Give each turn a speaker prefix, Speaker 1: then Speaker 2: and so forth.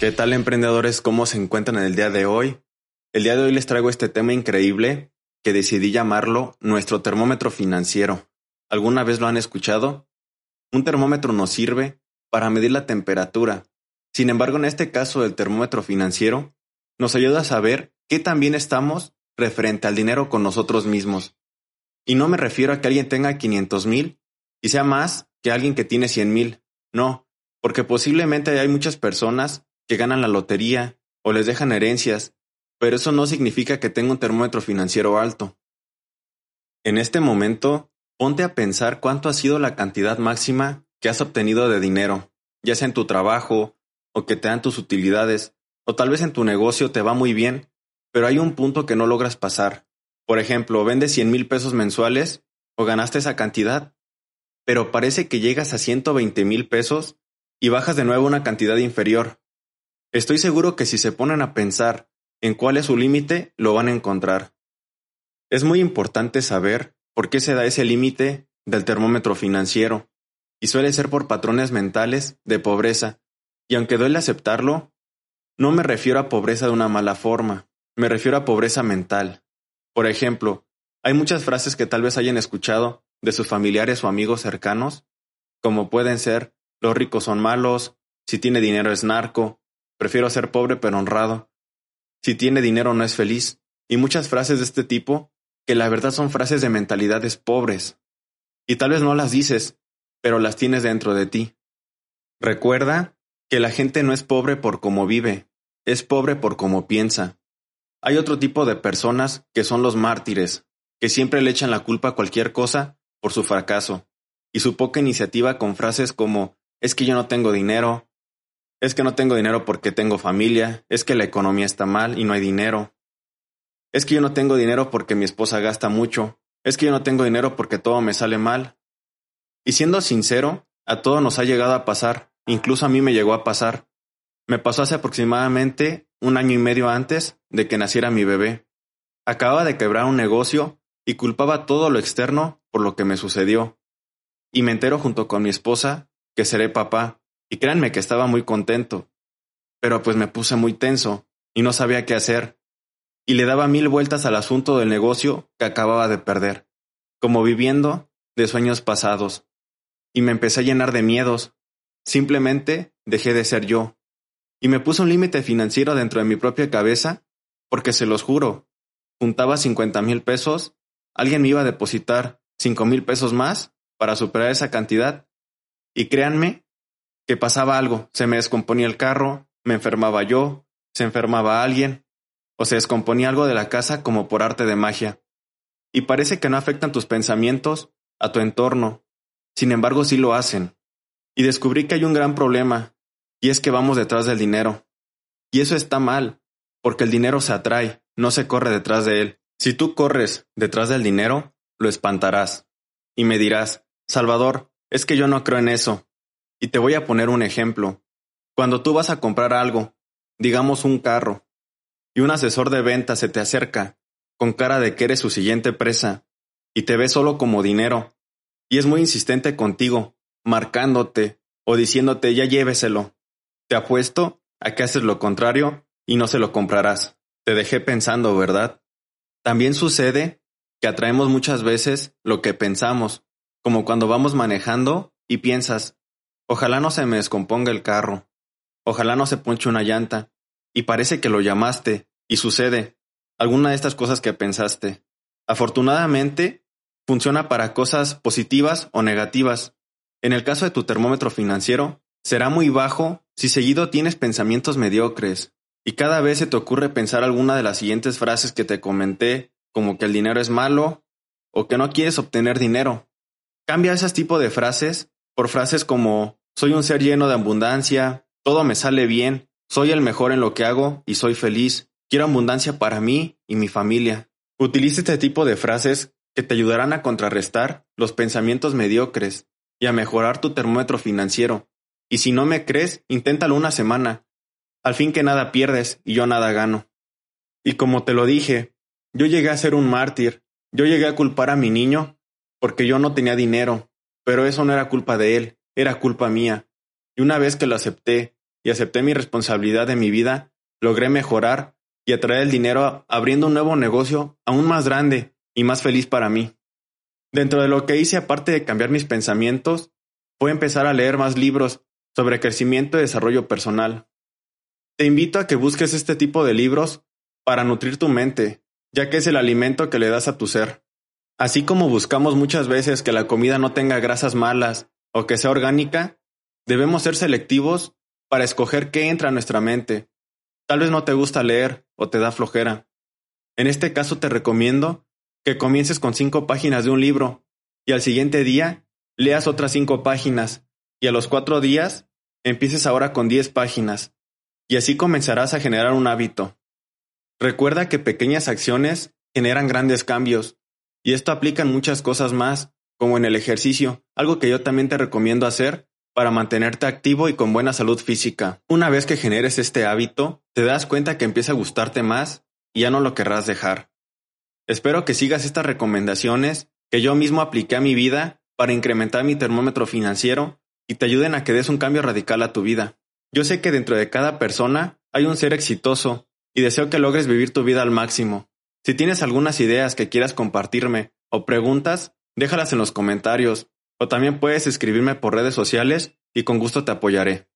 Speaker 1: ¿Qué tal emprendedores? ¿Cómo se encuentran el día de hoy? El día de hoy les traigo este tema increíble que decidí llamarlo nuestro termómetro financiero. ¿Alguna vez lo han escuchado? Un termómetro nos sirve para medir la temperatura. Sin embargo, en este caso del termómetro financiero, nos ayuda a saber qué tan bien estamos referente al dinero con nosotros mismos. Y no me refiero a que alguien tenga 500 mil y sea más que alguien que tiene 100 mil. No, porque posiblemente hay muchas personas que ganan la lotería o les dejan herencias, pero eso no significa que tenga un termómetro financiero alto. En este momento, ponte a pensar cuánto ha sido la cantidad máxima que has obtenido de dinero, ya sea en tu trabajo, o que te dan tus utilidades, o tal vez en tu negocio te va muy bien, pero hay un punto que no logras pasar. Por ejemplo, vendes 100 mil pesos mensuales o ganaste esa cantidad, pero parece que llegas a 120 mil pesos y bajas de nuevo una cantidad inferior. Estoy seguro que si se ponen a pensar en cuál es su límite, lo van a encontrar. Es muy importante saber por qué se da ese límite del termómetro financiero, y suele ser por patrones mentales de pobreza, y aunque duele aceptarlo, no me refiero a pobreza de una mala forma, me refiero a pobreza mental. Por ejemplo, hay muchas frases que tal vez hayan escuchado de sus familiares o amigos cercanos, como pueden ser, los ricos son malos, si tiene dinero es narco, Prefiero ser pobre pero honrado. Si tiene dinero no es feliz. Y muchas frases de este tipo, que la verdad son frases de mentalidades pobres. Y tal vez no las dices, pero las tienes dentro de ti. Recuerda que la gente no es pobre por cómo vive, es pobre por cómo piensa. Hay otro tipo de personas que son los mártires, que siempre le echan la culpa a cualquier cosa por su fracaso, y su poca iniciativa con frases como es que yo no tengo dinero, es que no tengo dinero porque tengo familia, es que la economía está mal y no hay dinero. Es que yo no tengo dinero porque mi esposa gasta mucho, es que yo no tengo dinero porque todo me sale mal. Y siendo sincero, a todo nos ha llegado a pasar, incluso a mí me llegó a pasar. Me pasó hace aproximadamente un año y medio antes de que naciera mi bebé. Acababa de quebrar un negocio y culpaba todo lo externo por lo que me sucedió. Y me entero junto con mi esposa que seré papá y créanme que estaba muy contento. Pero pues me puse muy tenso y no sabía qué hacer. Y le daba mil vueltas al asunto del negocio que acababa de perder, como viviendo de sueños pasados. Y me empecé a llenar de miedos. Simplemente dejé de ser yo. Y me puse un límite financiero dentro de mi propia cabeza, porque se los juro, juntaba cincuenta mil pesos, alguien me iba a depositar cinco mil pesos más para superar esa cantidad. Y créanme que pasaba algo, se me descomponía el carro, me enfermaba yo, se enfermaba alguien, o se descomponía algo de la casa como por arte de magia. Y parece que no afectan tus pensamientos a tu entorno, sin embargo sí lo hacen. Y descubrí que hay un gran problema, y es que vamos detrás del dinero. Y eso está mal, porque el dinero se atrae, no se corre detrás de él. Si tú corres detrás del dinero, lo espantarás. Y me dirás, Salvador, es que yo no creo en eso. Y te voy a poner un ejemplo. Cuando tú vas a comprar algo, digamos un carro, y un asesor de venta se te acerca, con cara de que eres su siguiente presa, y te ve solo como dinero, y es muy insistente contigo, marcándote o diciéndote ya lléveselo. Te apuesto a que haces lo contrario y no se lo comprarás. Te dejé pensando, ¿verdad? También sucede que atraemos muchas veces lo que pensamos, como cuando vamos manejando y piensas, Ojalá no se me descomponga el carro. Ojalá no se ponche una llanta. Y parece que lo llamaste, y sucede. Alguna de estas cosas que pensaste. Afortunadamente, funciona para cosas positivas o negativas. En el caso de tu termómetro financiero, será muy bajo si seguido tienes pensamientos mediocres y cada vez se te ocurre pensar alguna de las siguientes frases que te comenté, como que el dinero es malo o que no quieres obtener dinero. Cambia ese tipo de frases por frases como soy un ser lleno de abundancia, todo me sale bien, soy el mejor en lo que hago y soy feliz, quiero abundancia para mí y mi familia. Utiliza este tipo de frases que te ayudarán a contrarrestar los pensamientos mediocres y a mejorar tu termómetro financiero. Y si no me crees, inténtalo una semana. Al fin que nada pierdes y yo nada gano. Y como te lo dije, yo llegué a ser un mártir, yo llegué a culpar a mi niño porque yo no tenía dinero, pero eso no era culpa de él, era culpa mía. Y una vez que lo acepté y acepté mi responsabilidad de mi vida, logré mejorar y atraer el dinero abriendo un nuevo negocio aún más grande y más feliz para mí. Dentro de lo que hice, aparte de cambiar mis pensamientos, fue empezar a leer más libros sobre crecimiento y desarrollo personal. Te invito a que busques este tipo de libros para nutrir tu mente, ya que es el alimento que le das a tu ser. Así como buscamos muchas veces que la comida no tenga grasas malas o que sea orgánica, debemos ser selectivos para escoger qué entra a nuestra mente. Tal vez no te gusta leer o te da flojera. En este caso te recomiendo que comiences con cinco páginas de un libro y al siguiente día leas otras cinco páginas y a los cuatro días empieces ahora con diez páginas y así comenzarás a generar un hábito. Recuerda que pequeñas acciones generan grandes cambios y esto aplica en muchas cosas más, como en el ejercicio, algo que yo también te recomiendo hacer para mantenerte activo y con buena salud física. Una vez que generes este hábito, te das cuenta que empieza a gustarte más y ya no lo querrás dejar. Espero que sigas estas recomendaciones que yo mismo apliqué a mi vida para incrementar mi termómetro financiero y te ayuden a que des un cambio radical a tu vida. Yo sé que dentro de cada persona hay un ser exitoso y deseo que logres vivir tu vida al máximo. Si tienes algunas ideas que quieras compartirme o preguntas, déjalas en los comentarios o también puedes escribirme por redes sociales y con gusto te apoyaré.